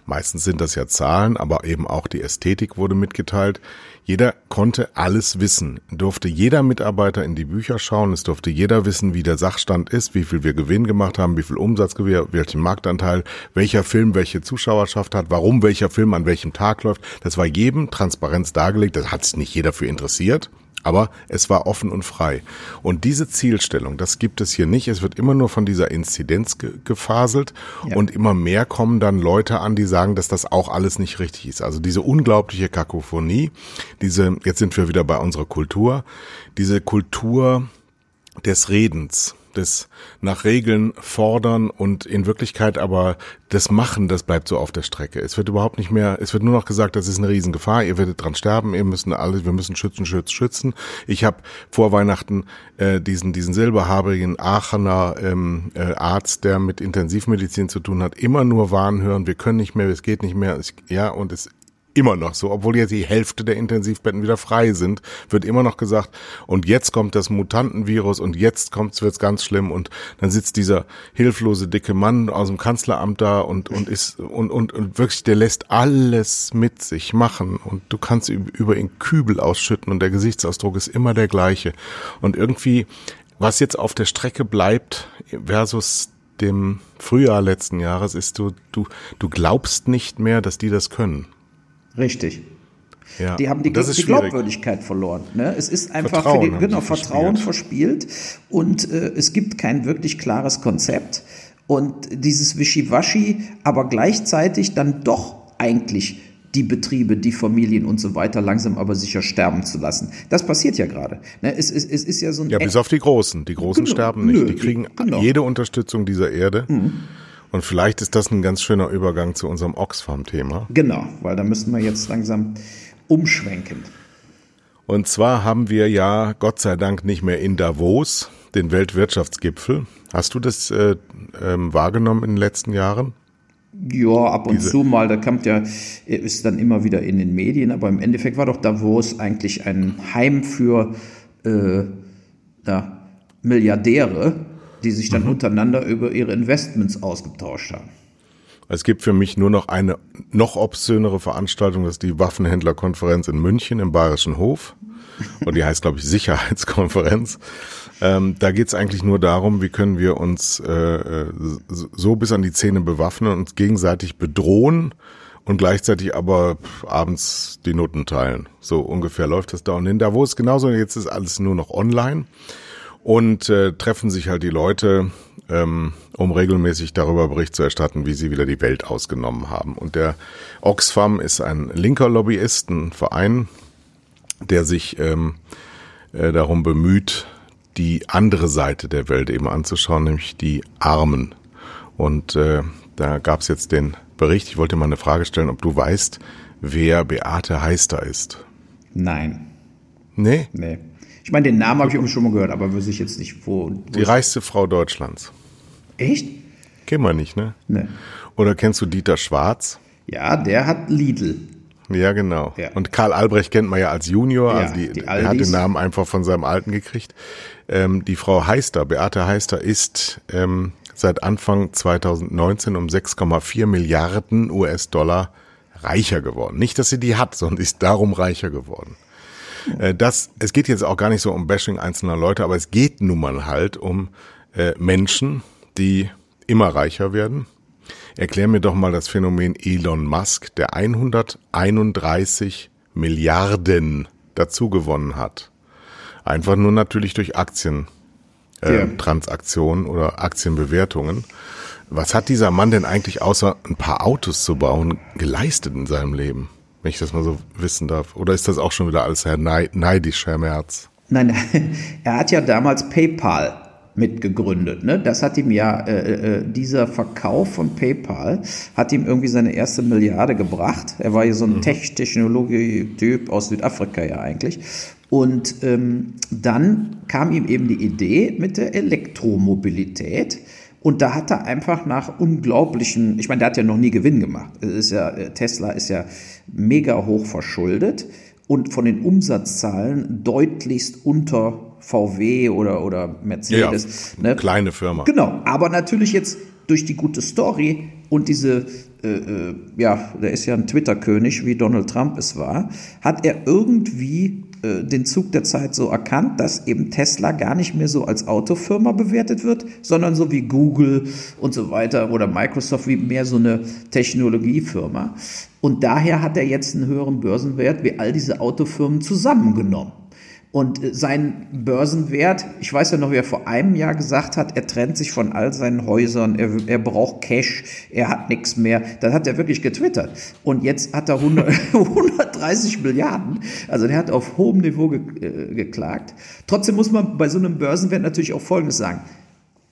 meistens sind das ja Zahlen, aber eben auch die Ästhetik wurde mitgeteilt. Jeder konnte alles wissen, durfte jeder Mitarbeiter in die Bücher schauen, es durfte jeder wissen, wie der Sachstand ist, wie viel wir Gewinn gemacht haben, wie viel Umsatz, welchen Marktanteil, welcher Film welche Zuschauerschaft hat, warum welcher Film an welchem Tag läuft. Das war jedem Transparenz dargelegt, das hat sich nicht jeder für interessiert. Aber es war offen und frei. Und diese Zielstellung, das gibt es hier nicht. Es wird immer nur von dieser Inzidenz ge gefaselt ja. und immer mehr kommen dann Leute an, die sagen, dass das auch alles nicht richtig ist. Also diese unglaubliche Kakophonie, diese, jetzt sind wir wieder bei unserer Kultur, diese Kultur des Redens, des nach Regeln fordern und in Wirklichkeit aber das Machen, das bleibt so auf der Strecke. Es wird überhaupt nicht mehr, es wird nur noch gesagt, das ist eine Riesengefahr, ihr werdet dran sterben, ihr müssen alle, wir müssen schützen, schützen, schützen. Ich habe vor Weihnachten äh, diesen, diesen silberhaarigen Aachener ähm, äh, Arzt, der mit Intensivmedizin zu tun hat, immer nur warnen hören, wir können nicht mehr, es geht nicht mehr. Ich, ja, und es immer noch so, obwohl jetzt die Hälfte der Intensivbetten wieder frei sind, wird immer noch gesagt, und jetzt kommt das Mutantenvirus und jetzt kommt's, wird's ganz schlimm und dann sitzt dieser hilflose dicke Mann aus dem Kanzleramt da und, und ist, und, und, und wirklich, der lässt alles mit sich machen und du kannst über ihn Kübel ausschütten und der Gesichtsausdruck ist immer der gleiche und irgendwie, was jetzt auf der Strecke bleibt versus dem Frühjahr letzten Jahres ist du, du, du glaubst nicht mehr, dass die das können. Richtig. Ja, die haben die, die Glaubwürdigkeit verloren. Ne? Es ist einfach Vertrauen für die, genau, Vertrauen verspielt und äh, es gibt kein wirklich klares Konzept. Und dieses Wischiwaschi, aber gleichzeitig dann doch eigentlich die Betriebe, die Familien und so weiter langsam aber sicher sterben zu lassen. Das passiert ja gerade. Ne? Es, es, es ist ja so ein Ja, bis auf die Großen. Die Großen genau, sterben nicht. Nö, die kriegen genau. jede Unterstützung dieser Erde. Mhm. Und vielleicht ist das ein ganz schöner Übergang zu unserem Oxfam-Thema. Genau, weil da müssen wir jetzt langsam umschwenken. Und zwar haben wir ja Gott sei Dank nicht mehr in Davos den Weltwirtschaftsgipfel. Hast du das äh, ähm, wahrgenommen in den letzten Jahren? Ja, ab und Diese zu mal, da kommt ja, ist dann immer wieder in den Medien, aber im Endeffekt war doch Davos eigentlich ein Heim für äh, ja, Milliardäre, die sich dann mhm. untereinander über ihre Investments ausgetauscht haben. Es gibt für mich nur noch eine noch obszönere Veranstaltung, das ist die Waffenhändlerkonferenz in München im Bayerischen Hof. Und die heißt, glaube ich, Sicherheitskonferenz. Ähm, da geht es eigentlich nur darum, wie können wir uns äh, äh so bis an die Zähne bewaffnen und uns gegenseitig bedrohen und gleichzeitig aber abends die Noten teilen. So ungefähr läuft das da. Und in Davos genauso, jetzt ist alles nur noch online und äh, treffen sich halt die Leute, ähm, um regelmäßig darüber Bericht zu erstatten, wie sie wieder die Welt ausgenommen haben. Und der Oxfam ist ein linker Lobbyist, ein Verein, der sich ähm, äh, darum bemüht, die andere Seite der Welt eben anzuschauen, nämlich die Armen. Und äh, da gab es jetzt den Bericht. Ich wollte mal eine Frage stellen, ob du weißt, wer Beate Heister ist. Nein. Nee? Nee. Ich meine, den Namen habe ich schon mal gehört, aber wüsste ich jetzt nicht, wo. wo die reichste Frau Deutschlands. Echt? Kennen wir nicht, ne? Ne. Oder kennst du Dieter Schwarz? Ja, der hat Lidl. Ja, genau. Ja. Und Karl Albrecht kennt man ja als Junior, ja, also die, die er hat den Namen einfach von seinem Alten gekriegt. Ähm, die Frau Heister, Beate Heister, ist ähm, seit Anfang 2019 um 6,4 Milliarden US-Dollar reicher geworden. Nicht, dass sie die hat, sondern ist darum reicher geworden. Äh, das, es geht jetzt auch gar nicht so um Bashing einzelner Leute, aber es geht nun mal halt um äh, Menschen, die immer reicher werden. Erklär mir doch mal das Phänomen Elon Musk, der 131 Milliarden dazu gewonnen hat. Einfach nur natürlich durch Aktien. Äh, Ja. Oder Aktienbewertungen. Was hat dieser Mann denn eigentlich außer ein paar Autos zu bauen geleistet in seinem Leben? Wenn ich das mal so wissen darf. Oder ist das auch schon wieder alles Herr Nei- neidisch, Herr Merz? Nein, er hat ja damals PayPal mitgegründet. Ne? Das hat ihm ja, äh, äh, dieser Verkauf von PayPal hat ihm irgendwie seine erste Milliarde gebracht. Er war ja so ein Tech-Technologie-Typ aus Südafrika ja eigentlich. Und ähm, dann kam ihm eben die Idee mit der Elektromobilität. Und da hat er einfach nach unglaublichen, ich meine, der hat ja noch nie Gewinn gemacht. Es ist ja, äh, Tesla ist ja mega hoch verschuldet und von den Umsatzzahlen deutlichst unter VW oder, oder Mercedes. eine ne? kleine Firma. Genau, aber natürlich jetzt durch die gute Story und diese, äh, äh, ja, der ist ja ein Twitter-König, wie Donald Trump es war, hat er irgendwie äh, den Zug der Zeit so erkannt, dass eben Tesla gar nicht mehr so als Autofirma bewertet wird, sondern so wie Google und so weiter oder Microsoft wie mehr so eine Technologiefirma. Und daher hat er jetzt einen höheren Börsenwert wie all diese Autofirmen zusammengenommen. Und äh, sein Börsenwert, ich weiß ja noch, wie er vor einem Jahr gesagt hat, er trennt sich von all seinen Häusern, er, er braucht Cash, er hat nichts mehr. Das hat er wirklich getwittert. Und jetzt hat er 100, 130 Milliarden. Also der hat auf hohem Niveau ge, äh, geklagt. Trotzdem muss man bei so einem Börsenwert natürlich auch Folgendes sagen.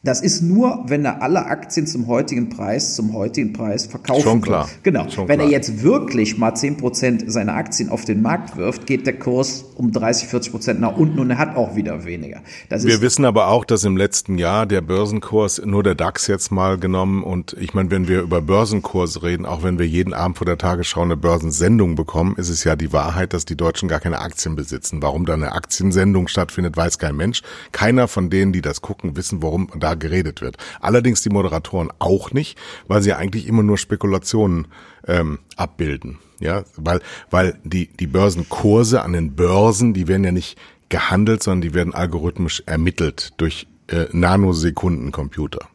Das ist nur, wenn er alle Aktien zum heutigen Preis, zum heutigen Preis verkaufen Schon klar. Genau. Schon wenn er klar. jetzt wirklich mal 10% seiner Aktien auf den Markt wirft, geht der Kurs um 30, 40% nach unten und er hat auch wieder weniger. Das Wir wissen aber auch, dass im letzten Jahr der Börsenkurs, nur der DAX jetzt mal genommen, und ich meine, wenn wir über Börsenkurse reden, auch wenn wir jeden Abend vor der Tagesschau eine Börsensendung bekommen, ist es ja die Wahrheit, dass die Deutschen gar keine Aktien besitzen. Warum da eine Aktiensendung stattfindet, weiß kein Mensch. Keiner von denen, die das gucken, wissen, worum da geredet wird. Allerdings die Moderatoren auch nicht, weil sie eigentlich immer nur Spekulationen ähm, abbilden. Ja, weil, weil die, die Börsenkurse an den Börsen, die werden ja nicht gehandelt, sondern die werden algorithmisch ermittelt durch äh, Nanosekundencomputer.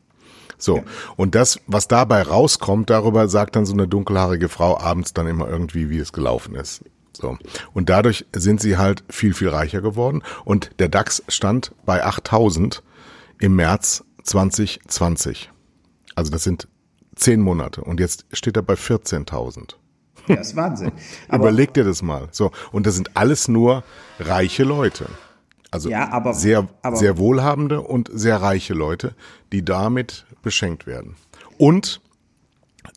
So. Und das, was dabei rauskommt, darüber sagt dann so eine dunkelhaarige Frau abends dann immer irgendwie, wie es gelaufen ist. So. Und dadurch sind sie halt viel, viel reicher geworden. Und der DAX stand bei 8000 im März 2020. Also das sind zehn Monate. Und jetzt steht er bei 14.000. ja, ist Wahnsinn. Aber, Überleg dir das mal. So. Und das sind alles nur reiche Leute. Also Ja, aber- sehr, aber- sehr wohlhabende und sehr reiche Leute, die damit beschenkt werden. Und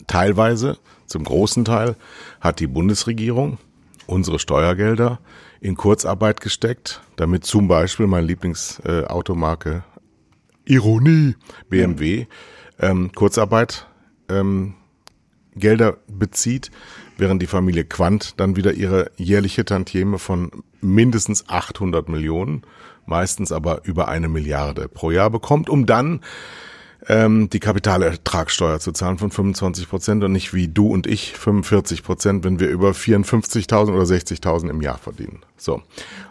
teilweise, zum großen Teil, hat die Bundesregierung unsere Steuergelder in Kurzarbeit gesteckt, damit zum Beispiel meine Lieblingsautomarke äh, Ironie. BMW ähm, Kurzarbeit ähm, Gelder bezieht, während die Familie Quandt dann wieder ihre jährliche Tantieme von mindestens 800 Millionen, meistens aber über eine Milliarde pro Jahr bekommt, um dann ähm, die Kapitalertragssteuer zu zahlen von 25 Prozent und nicht wie du und ich 45 Prozent, wenn wir über 54.000 oder 60.000 im Jahr verdienen. So.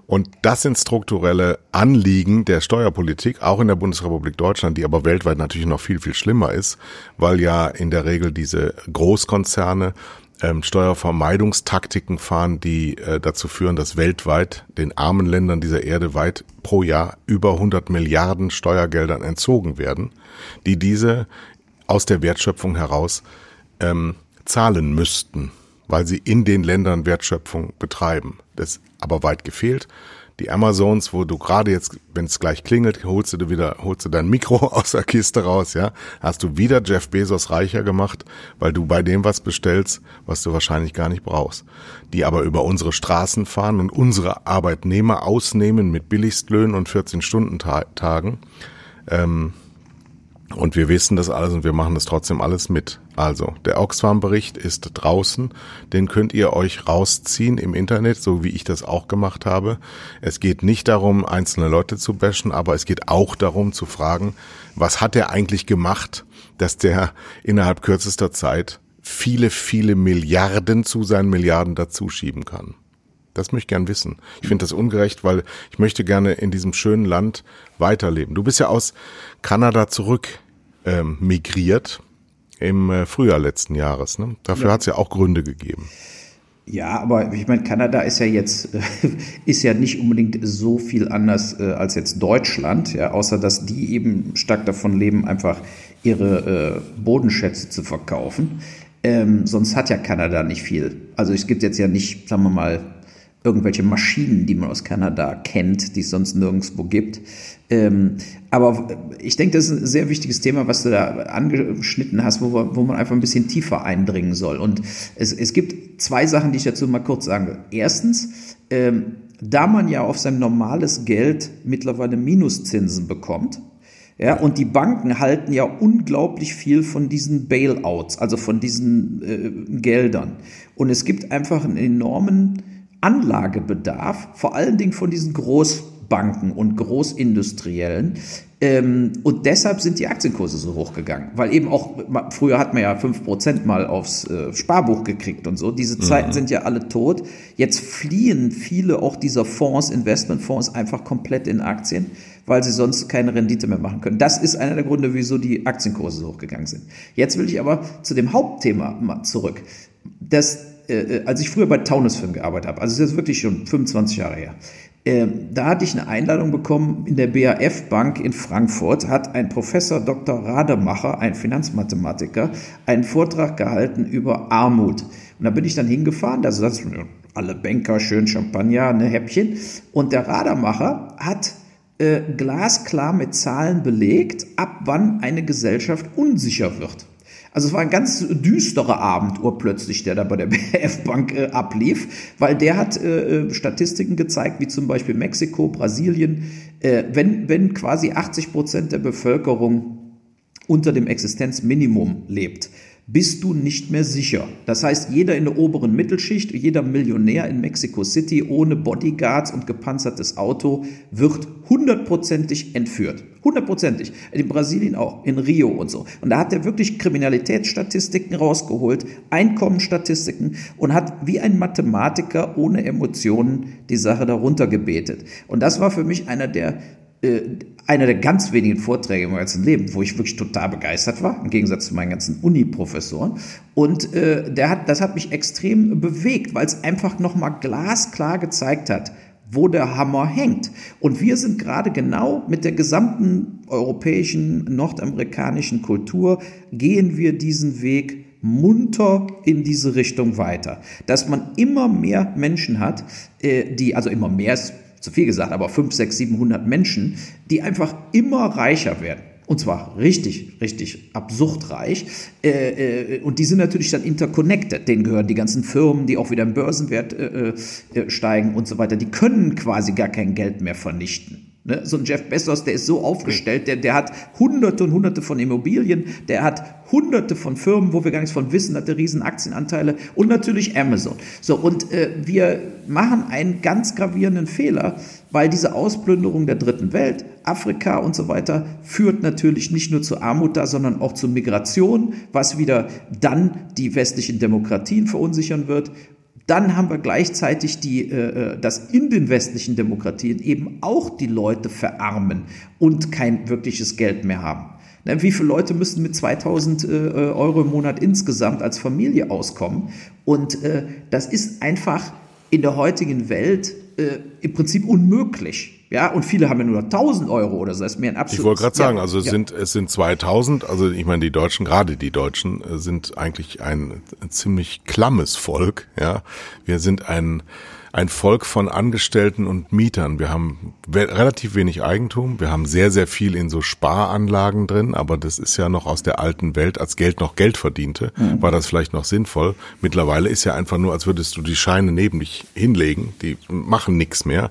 Und das sind strukturelle Anliegen der Steuerpolitik, auch in der Bundesrepublik Deutschland, die aber weltweit natürlich noch viel, viel schlimmer ist, weil ja in der Regel diese Großkonzerne ähm, Steuervermeidungstaktiken fahren, die äh, dazu führen, dass weltweit den armen Ländern dieser Erde weit pro Jahr über 100 Milliarden Steuergeldern entzogen werden, die diese aus der Wertschöpfung heraus ähm, zahlen müssten, weil sie in den Ländern Wertschöpfung betreiben. Das aber weit gefehlt. Die Amazons, wo du gerade jetzt, wenn es gleich klingelt, holst du wieder, holst du dein Mikro aus der Kiste raus, ja, hast du wieder Jeff Bezos reicher gemacht, weil du bei dem was bestellst, was du wahrscheinlich gar nicht brauchst. Die aber über unsere Straßen fahren und unsere Arbeitnehmer ausnehmen mit Billigstlöhnen und 14-Stunden-Tagen. Ähm, und wir wissen das alles und wir machen das trotzdem alles mit. Also, der Oxfam-Bericht ist draußen. Den könnt ihr euch rausziehen im Internet, so wie ich das auch gemacht habe. Es geht nicht darum, einzelne Leute zu bashen, aber es geht auch darum zu fragen, was hat er eigentlich gemacht, dass der innerhalb kürzester Zeit viele, viele Milliarden zu seinen Milliarden dazuschieben kann. Das möchte ich gern wissen. Ich finde das ungerecht, weil ich möchte gerne in diesem schönen Land weiterleben. Du bist ja aus Kanada zurück ähm, migriert im äh, Frühjahr letzten Jahres. Ne? Dafür Ja. hat es ja auch Gründe gegeben. Ja, aber ich meine, Kanada ist ja jetzt ist ja nicht unbedingt so viel anders äh, als jetzt Deutschland, ja, außer dass die eben stark davon leben, einfach ihre äh, Bodenschätze zu verkaufen. Ähm, sonst hat ja Kanada nicht viel. Also es gibt jetzt ja nicht, sagen wir mal, irgendwelche Maschinen, die man aus Kanada kennt, die es sonst nirgendwo gibt. Ähm, aber ich denke, das ist ein sehr wichtiges Thema, was du da angeschnitten hast, wo, wo man einfach ein bisschen tiefer eindringen soll. Und es, es gibt zwei Sachen, die ich dazu mal kurz sagen will. Erstens, ähm, da man ja auf sein normales Geld mittlerweile Minuszinsen bekommt, ja, und die Banken halten ja unglaublich viel von diesen Bailouts, also von diesen äh, Geldern. Und es gibt einfach einen enormen Anlagebedarf, vor allen Dingen von diesen Großbanken und Großindustriellen. Ähm, und deshalb sind die Aktienkurse so hochgegangen, weil eben auch, früher hat man ja fünf Prozent mal aufs äh, Sparbuch gekriegt und so. Diese Zeiten mhm. sind ja alle tot. Jetzt fliehen viele auch dieser Fonds, Investmentfonds, einfach komplett in Aktien, weil sie sonst keine Rendite mehr machen können. Das ist einer der Gründe, wieso die Aktienkurse so hochgegangen sind. Jetzt will ich aber zu dem Hauptthema mal zurück. Das äh, äh, als ich früher bei Taunusfilm gearbeitet habe, also das ist wirklich schon 25 Jahre her, äh, da hatte ich eine Einladung bekommen in der BAF Bank in Frankfurt, hat ein Professor Dr. Rademacher, ein Finanzmathematiker, einen Vortrag gehalten über Armut. Und da bin ich dann hingefahren, da saßen alle Banker, schön Champagner, eine Häppchen. Und der Rademacher hat äh, glasklar mit Zahlen belegt, ab wann eine Gesellschaft unsicher wird. Also es war ein ganz düsterer Abend urplötzlich, der da bei der BF Bank äh, ablief, weil der hat äh, äh, Statistiken gezeigt, wie zum Beispiel Mexiko, Brasilien, äh, wenn, wenn quasi 80 Prozent der Bevölkerung unter dem Existenzminimum lebt, bist du nicht mehr sicher. Das heißt, jeder in der oberen Mittelschicht, jeder Millionär in Mexico City ohne Bodyguards und gepanzertes Auto wird hundertprozentig entführt. Hundertprozentig. In Brasilien auch, in Rio und so. Und da hat er wirklich Kriminalitätsstatistiken rausgeholt, Einkommensstatistiken und hat wie ein Mathematiker ohne Emotionen die Sache darunter gebetet. Und das war für mich einer der einer der ganz wenigen Vorträge im ganzen Leben, wo ich wirklich total begeistert war, im Gegensatz zu meinen ganzen Uni-Professoren. Und äh, der hat, das hat mich extrem bewegt, weil es einfach nochmal glasklar gezeigt hat, wo der Hammer hängt. Und wir sind gerade genau mit der gesamten europäischen, nordamerikanischen Kultur, gehen wir diesen Weg munter in diese Richtung weiter. Dass man immer mehr Menschen hat, äh, die, also immer mehr ist zu viel gesagt, aber 5, 6, 700 Menschen, die einfach immer reicher werden. Und zwar richtig, richtig absurd. Äh, äh, und die sind natürlich dann interconnected. Denen gehören die ganzen Firmen, die auch wieder im Börsenwert äh steigen und so weiter. Die können quasi gar kein Geld mehr vernichten. Ne? So ein Jeff Bezos, der ist so aufgestellt, der, der hat hunderte und hunderte von Immobilien, der hat hunderte von Firmen, wo wir gar nichts von wissen, hat der riesen Aktienanteile und natürlich Amazon. So, und äh, wir machen einen ganz gravierenden Fehler, weil diese Ausplünderung der dritten Welt, Afrika und so weiter, führt natürlich nicht nur zu Armut da, sondern auch zu Migration, was wieder dann die westlichen Demokratien verunsichern wird dann haben wir gleichzeitig die, äh, äh, dass in den westlichen Demokratien eben auch die Leute verarmen und kein wirkliches Geld mehr haben. Ne, wie viele Leute müssen mit 2000 äh, Euro im Monat insgesamt als Familie auskommen? Und äh, das ist einfach in der heutigen Welt äh, im Prinzip unmöglich. Ja, und viele haben ja nur 1000 Euro oder so. Das ist mir ein absolutes. Ich wollte gerade sagen, also es ja. sind, es sind 2000. Also ich meine, die Deutschen, gerade die Deutschen, äh, sind eigentlich ein, ein ziemlich klammes Volk. Ja, wir sind ein, ein Volk von Angestellten und Mietern. Wir haben relativ wenig Eigentum. Wir haben sehr, sehr viel in so Sparanlagen drin, aber das ist ja noch aus der alten Welt, als Geld noch Geld verdiente, mhm. war das vielleicht noch sinnvoll. Mittlerweile ist ja einfach nur, als würdest du die Scheine neben dich hinlegen. Die machen nichts mehr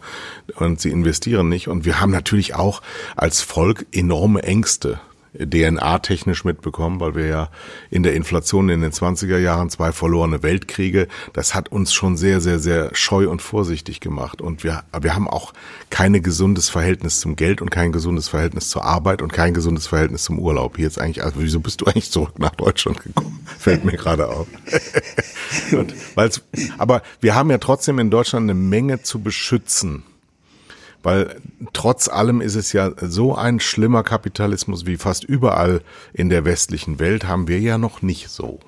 und sie investieren nicht. Und wir haben natürlich auch als Volk enorme Ängste. DNA-technisch mitbekommen, weil wir ja in der Inflation in den 20er Jahren zwei verlorene Weltkriege, das hat uns schon sehr, sehr, sehr scheu und vorsichtig gemacht. Und wir, wir haben auch kein gesundes Verhältnis zum Geld und kein gesundes Verhältnis zur Arbeit und kein gesundes Verhältnis zum Urlaub. Hier jetzt eigentlich, also wieso bist du eigentlich zurück nach Deutschland gekommen? Fällt mir gerade auf. und, aber wir haben ja trotzdem in Deutschland eine Menge zu beschützen weil trotz allem ist es ja so ein schlimmer Kapitalismus wie fast überall in der westlichen Welt haben wir ja noch nicht so.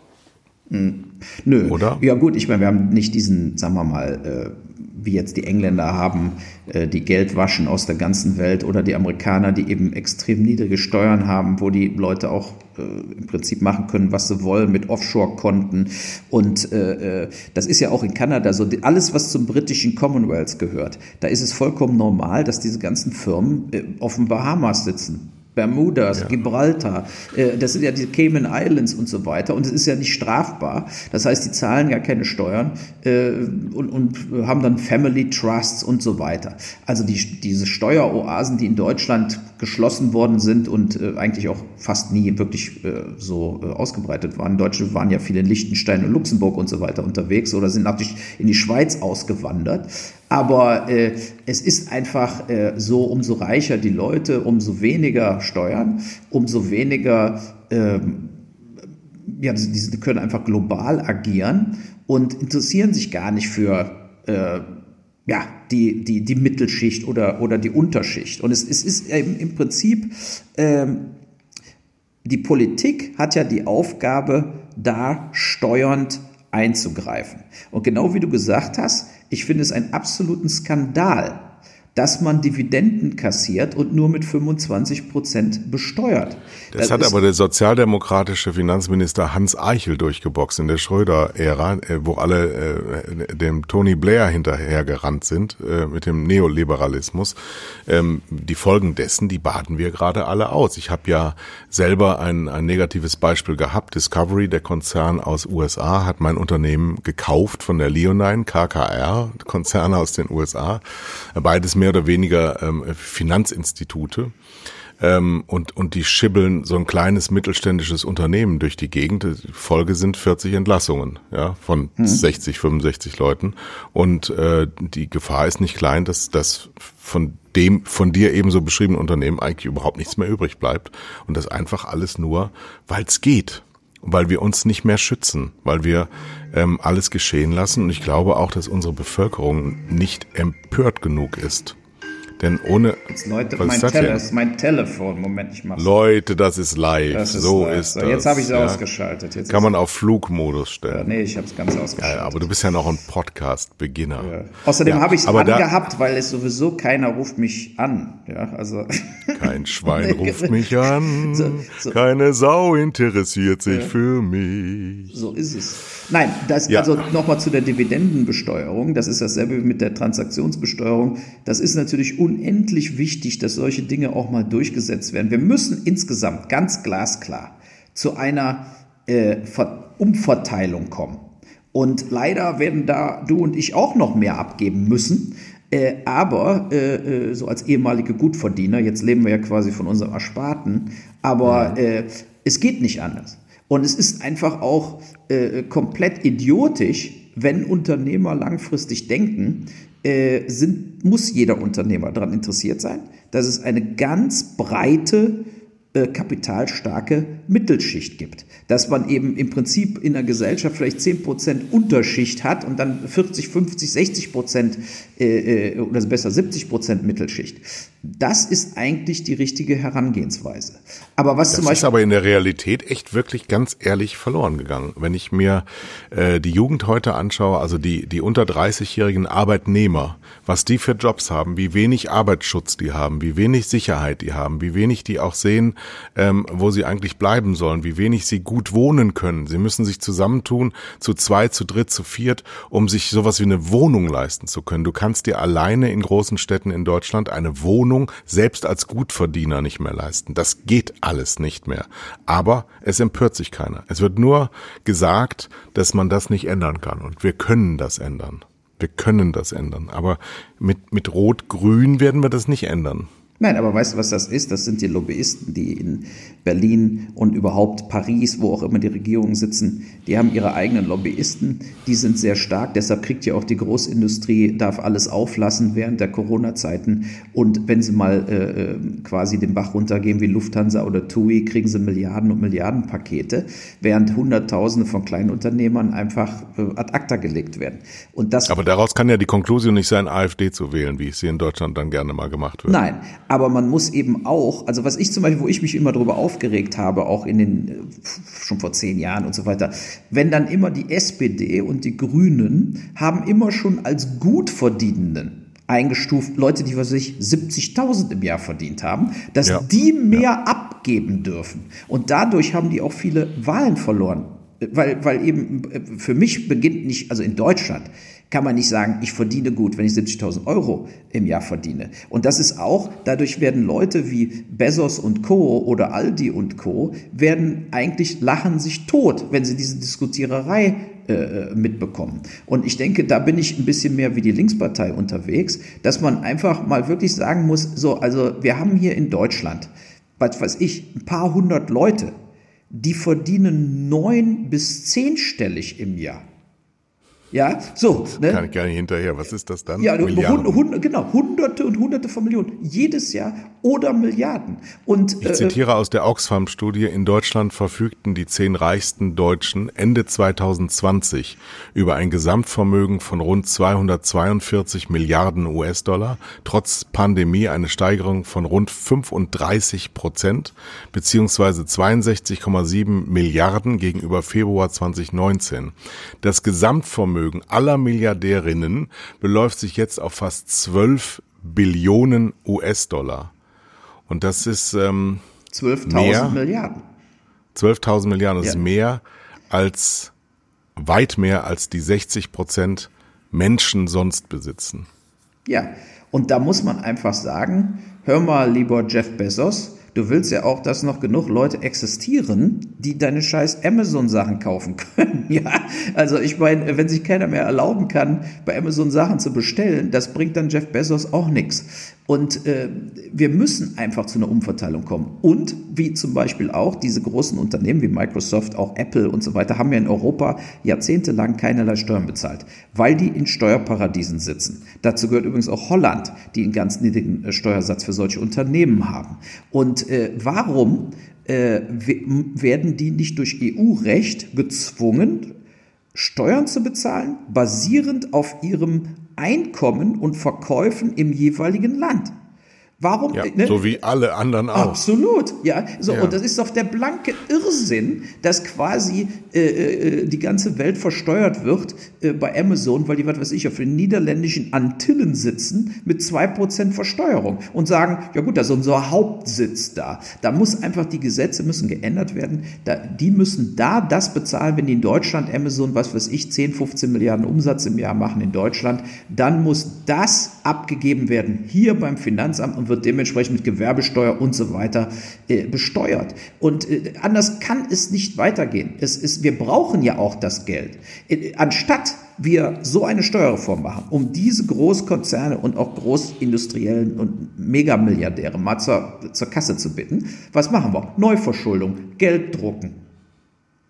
Hm. Nö. Oder? Ja gut, ich meine, wir haben nicht diesen, sagen wir mal, äh, wie jetzt die Engländer haben, äh, die Geld waschen aus der ganzen Welt oder die Amerikaner, die eben extrem niedrige Steuern haben, wo die Leute auch äh, im Prinzip machen können, was sie wollen mit Offshore-Konten. Und äh, äh das ist ja auch in Kanada so. Alles, was zum britischen Commonwealth gehört, da ist es vollkommen normal, dass diese ganzen Firmen auf den Bahamas sitzen Bermudas, ja. Gibraltar, äh, das sind ja die Cayman Islands und so weiter. Und es ist ja nicht strafbar. Das heißt, die zahlen gar keine Steuern äh, und, und haben dann Family Trusts und so weiter. Also die, diese Steueroasen, die in Deutschland geschlossen worden sind und äh, eigentlich auch fast nie wirklich so ausgebreitet waren. Deutsche waren ja viele in Liechtenstein und Luxemburg und so weiter unterwegs oder sind natürlich in die Schweiz ausgewandert. Aber äh, es ist einfach äh, so, umso reicher die Leute, umso weniger Steuern, umso weniger, ähm, ja, die können einfach global agieren und interessieren sich gar nicht für äh, ja, die, die, die Mittelschicht oder, oder die Unterschicht. Und es, es ist im, im Prinzip, ähm, die Politik hat ja die Aufgabe, da steuernd einzugreifen. Und genau wie du gesagt hast, ich finde es einen absoluten Skandal, dass man Dividenden kassiert und nur mit 25 Prozent besteuert. Das, das hat aber der sozialdemokratische Finanzminister Hans Eichel durchgeboxt in der Schröder-Ära, äh, wo alle äh, dem Tony Blair hinterhergerannt sind äh, mit dem Neoliberalismus. Ähm, die Folgen dessen, die baden wir gerade alle aus. Ich habe ja selber ein, ein negatives Beispiel gehabt. Discovery, der Konzern aus USA, hat mein Unternehmen gekauft von der Leonine, KKR, Konzerne aus den USA. Beides mehr oder weniger ähm, Finanzinstitute. Ähm, und, und die schibbeln so ein kleines mittelständisches Unternehmen durch die Gegend. Die Folge sind 40 Entlassungen, ja, von mhm. 60, 65 Leuten. Und äh, die Gefahr ist nicht klein, dass das von dem von dir ebenso beschriebenen Unternehmen eigentlich überhaupt nichts mehr übrig bleibt. Und das einfach alles nur, weil es geht weil wir uns nicht mehr schützen, weil wir ähm, alles geschehen lassen. Und ich glaube auch, dass unsere Bevölkerung nicht empört genug ist. Denn ohne. Jetzt Leute, mein, Tele ist mein Telefon. Moment, ich mach's. Leute, das ist live. Das ist so live. ist so, das. Jetzt habe ich es ja. ausgeschaltet. Jetzt Kann man auf Flugmodus stellen. Ja, nee, ich habe es ganz ausgeschaltet. Ja, aber du bist ja noch ein Podcast-Beginner. Ja. Außerdem habe ich es angehabt, weil es sowieso keiner ruft mich an. Ja, also. Kein Schwein ruft mich an. So, so. Keine Sau interessiert sich für mich. So ist es. Nein, das, also nochmal zu der Dividendenbesteuerung. Das ist dasselbe wie mit der Transaktionsbesteuerung. Das ist natürlich unendlich wichtig, dass solche Dinge auch mal durchgesetzt werden. Wir müssen insgesamt ganz glasklar zu einer äh, Umverteilung kommen. Und leider werden da du und ich auch noch mehr abgeben müssen. Äh, aber äh, äh so als ehemalige Gutverdiener, jetzt leben wir ja quasi von unserem Ersparten, aber äh, es geht nicht anders. Und es ist einfach auch äh, komplett idiotisch, wenn Unternehmer langfristig denken, äh, sind, muss jeder Unternehmer daran interessiert sein, dass es eine ganz breite äh, kapitalstarke Mittelschicht gibt. Dass man eben im Prinzip in der Gesellschaft vielleicht 10% Unterschicht hat und dann 40, 50, 60 Prozent äh, äh, oder besser 70 Prozent Mittelschicht. Das ist eigentlich die richtige Herangehensweise. Aber was das zum Beispiel. ist aber in der Realität echt wirklich ganz ehrlich verloren gegangen. Wenn ich mir äh, die Jugend heute anschaue, also die, die unter 30-jährigen Arbeitnehmer, was die für Jobs haben, wie wenig Arbeitsschutz die haben, wie wenig Sicherheit die haben, wie wenig die auch sehen, ähm, wo sie eigentlich bleiben sollen, wie wenig sie gut wohnen können. Sie müssen sich zusammentun, zu zwei, zu dritt, zu viert, um sich sowas wie eine Wohnung leisten zu können. Du kannst dir alleine in großen Städten in Deutschland eine Wohnung selbst als Gutverdiener nicht mehr leisten. Das geht alles nicht mehr. Aber es empört sich keiner. Es wird nur gesagt, dass man das nicht ändern kann. Und wir können das ändern. Wir können das ändern. Aber mit, mit Rot-Grün werden wir das nicht ändern. Nein, aber weißt du, was das ist? Das sind die Lobbyisten, die in Berlin und überhaupt Paris, wo auch immer die Regierungen sitzen, die haben ihre eigenen Lobbyisten, die sind sehr stark. Deshalb kriegt ja auch die Großindustrie, darf alles auflassen während der Corona-Zeiten. Und wenn sie mal äh, äh quasi den Bach runtergehen wie Lufthansa oder TUI, kriegen sie Milliarden und Milliarden Pakete, während Hunderttausende von Kleinunternehmern einfach äh, ad acta gelegt werden. Und das, aber daraus kann ja die Konklusion nicht sein, AfD zu wählen, wie es hier in Deutschland dann gerne mal gemacht wird. Nein, aber man muss eben auch, also was ich zum Beispiel, wo ich mich immer darüber aufgeregt habe, auch in den, äh, schon vor zehn Jahren und so weiter, wenn dann immer die SPD und die Grünen haben immer schon als Gutverdienenden eingestuft, Leute, die was sich 70.000 im Jahr verdient haben, dass ja. die mehr ja. abgeben dürfen. Und dadurch haben die auch viele Wahlen verloren. Weil, weil eben für mich beginnt nicht, also in Deutschland kann man nicht sagen, ich verdiene gut, wenn ich 70.000 Euro im Jahr verdiene. Und das ist auch, dadurch werden Leute wie Bezos und Co. oder Aldi und Co. werden eigentlich lachen sich tot, wenn sie diese Diskutiererei äh, mitbekommen. Und ich denke, da bin ich ein bisschen mehr wie die Linkspartei unterwegs, dass man einfach mal wirklich sagen muss, so, also wir haben hier in Deutschland, was weiß ich, ein paar hundert Leute, die verdienen neun bis zehnstellig im Jahr. Ja, so. Ne? Kann ich gar nicht hinterher. Was ist das dann? Ja, Milliarden. Hund, genau, hunderte und hunderte von Millionen. Jedes Jahr oder Milliarden. Und, ich äh, zitiere aus der Oxfam-Studie, in Deutschland verfügten die zehn reichsten Deutschen Ende 2020 über ein Gesamtvermögen von rund 242 Milliarden US-Dollar, trotz Pandemie eine Steigerung von rund 35 Prozent, beziehungsweise 62,7 Milliarden gegenüber Februar 2019. Das Gesamtvermögen Nettovermögen aller Milliardärinnen beläuft sich jetzt auf fast 12 Billionen US-Dollar. Und das ist ähm, 12.000 Milliarden. 12.000 Milliarden, ja. ist mehr als, weit mehr als die 60 Prozent Menschen sonst besitzen. Ja, und da muss man einfach sagen, hör mal, lieber Jeff Bezos, Du willst ja auch, dass noch genug Leute existieren, die deine scheiß Amazon-Sachen kaufen können. ja, also ich meine, wenn sich keiner mehr erlauben kann, bei Amazon Sachen zu bestellen, das bringt dann Jeff Bezos auch nichts. Und äh, wir müssen einfach zu einer Umverteilung kommen. Und wie zum Beispiel auch diese großen Unternehmen wie Microsoft, auch Apple und so weiter, haben ja in Europa jahrzehntelang keinerlei Steuern bezahlt, weil die in Steuerparadiesen sitzen. Dazu gehört übrigens auch Holland, die einen ganz niedrigen äh, Steuersatz für solche Unternehmen haben. Und äh, warum äh, werden die nicht durch EU-Recht gezwungen, Steuern zu bezahlen, basierend auf ihrem Einkommen und Verkäufen im jeweiligen Land. Warum? Ja, ne? So wie alle anderen auch. Absolut, ja. So, ja. Und das ist doch der blanke Irrsinn, dass quasi äh, äh, die ganze Welt versteuert wird äh, bei Amazon, weil die, was weiß ich, auf den niederländischen Antillen sitzen mit 2% Versteuerung und sagen, ja gut, das ist unser Hauptsitz da. Da muss einfach, die Gesetze müssen geändert werden. Da, die müssen da das bezahlen, wenn die in Deutschland Amazon, was weiß ich, 10, 15 Milliarden Umsatz im Jahr machen in Deutschland, dann muss das abgegeben werden hier beim Finanzamt und wird dementsprechend mit Gewerbesteuer und so weiter äh, besteuert. Und äh, anders kann es nicht weitergehen. Es ist, wir brauchen ja auch das Geld. Äh, anstatt wir so eine Steuerreform machen, um diese Großkonzerne und auch Großindustriellen und Megamilliardäre mal zur, zur Kasse zu bitten, was machen wir? Neuverschuldung, Geld drucken.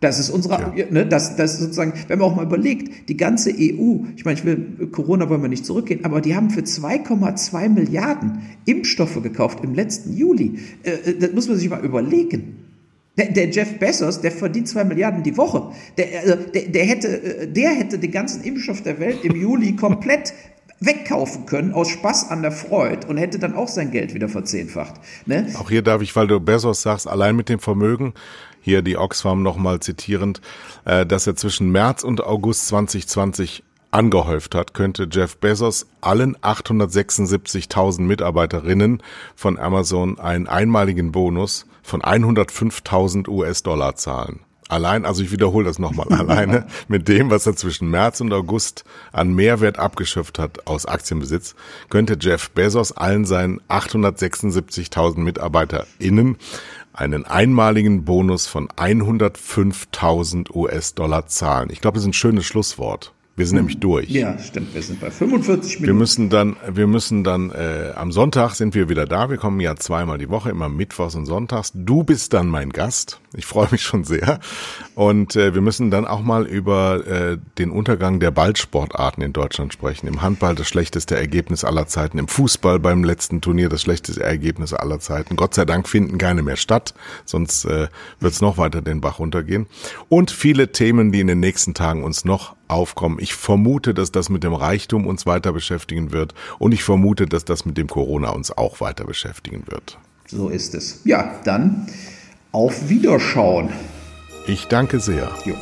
Das ist unsere, ja. ne, das, das ist sozusagen, wenn man auch mal überlegt, die ganze EU, ich meine, ich will, Corona wollen wir nicht zurückgehen, aber die haben für 2,2 Milliarden Impfstoffe gekauft im letzten Juli. Äh, äh, das muss man sich mal überlegen. Der, der, Jeff Bezos, der verdient zwei Milliarden die Woche. Der, also, der, der, hätte, äh, der hätte den ganzen Impfstoff der Welt im Juli komplett wegkaufen können aus Spaß an der Freude und hätte dann auch sein Geld wieder verzehnfacht. Ne? Auch hier darf ich, weil du Bezos sagst, allein mit dem Vermögen hier die Oxfam nochmal zitierend, äh, dass er zwischen März und August 2020 angehäuft hat, könnte Jeff Bezos allen 876.000 Mitarbeiterinnen von Amazon einen einmaligen Bonus von 105.000 US-Dollar zahlen. Allein, also ich wiederhole das nochmal, alleine mit dem, was er zwischen März und August an Mehrwert abgeschöpft hat aus Aktienbesitz, könnte Jeff Bezos allen seinen 876.000 MitarbeiterInnen einen einmaligen Bonus von 105.000 US-Dollar zahlen. Ich glaube, das ist ein schönes Schlusswort. Wir sind nämlich durch. Ja, stimmt. Wir sind bei 45 Minuten. Wir müssen dann, wir müssen dann äh, am Sonntag sind wir wieder da. Wir kommen ja zweimal die Woche, immer mittwochs und sonntags. Du bist dann mein Gast. Ich freue mich schon sehr. Und äh, wir müssen dann auch mal über äh, den Untergang der Ballsportarten in Deutschland sprechen. Im Handball das schlechteste Ergebnis aller Zeiten. Im Fußball beim letzten Turnier das schlechteste Ergebnis aller Zeiten. Gott sei Dank finden keine mehr statt, sonst äh, wird es noch weiter den Bach runtergehen. Und viele Themen, die in den nächsten Tagen uns noch aufkommen. Ich vermute, dass das mit dem Reichtum uns weiter beschäftigen wird und ich vermute, dass das mit dem Corona uns auch weiter beschäftigen wird. So ist es. Ja, dann auf Wiederschauen. Ich danke sehr. Jo.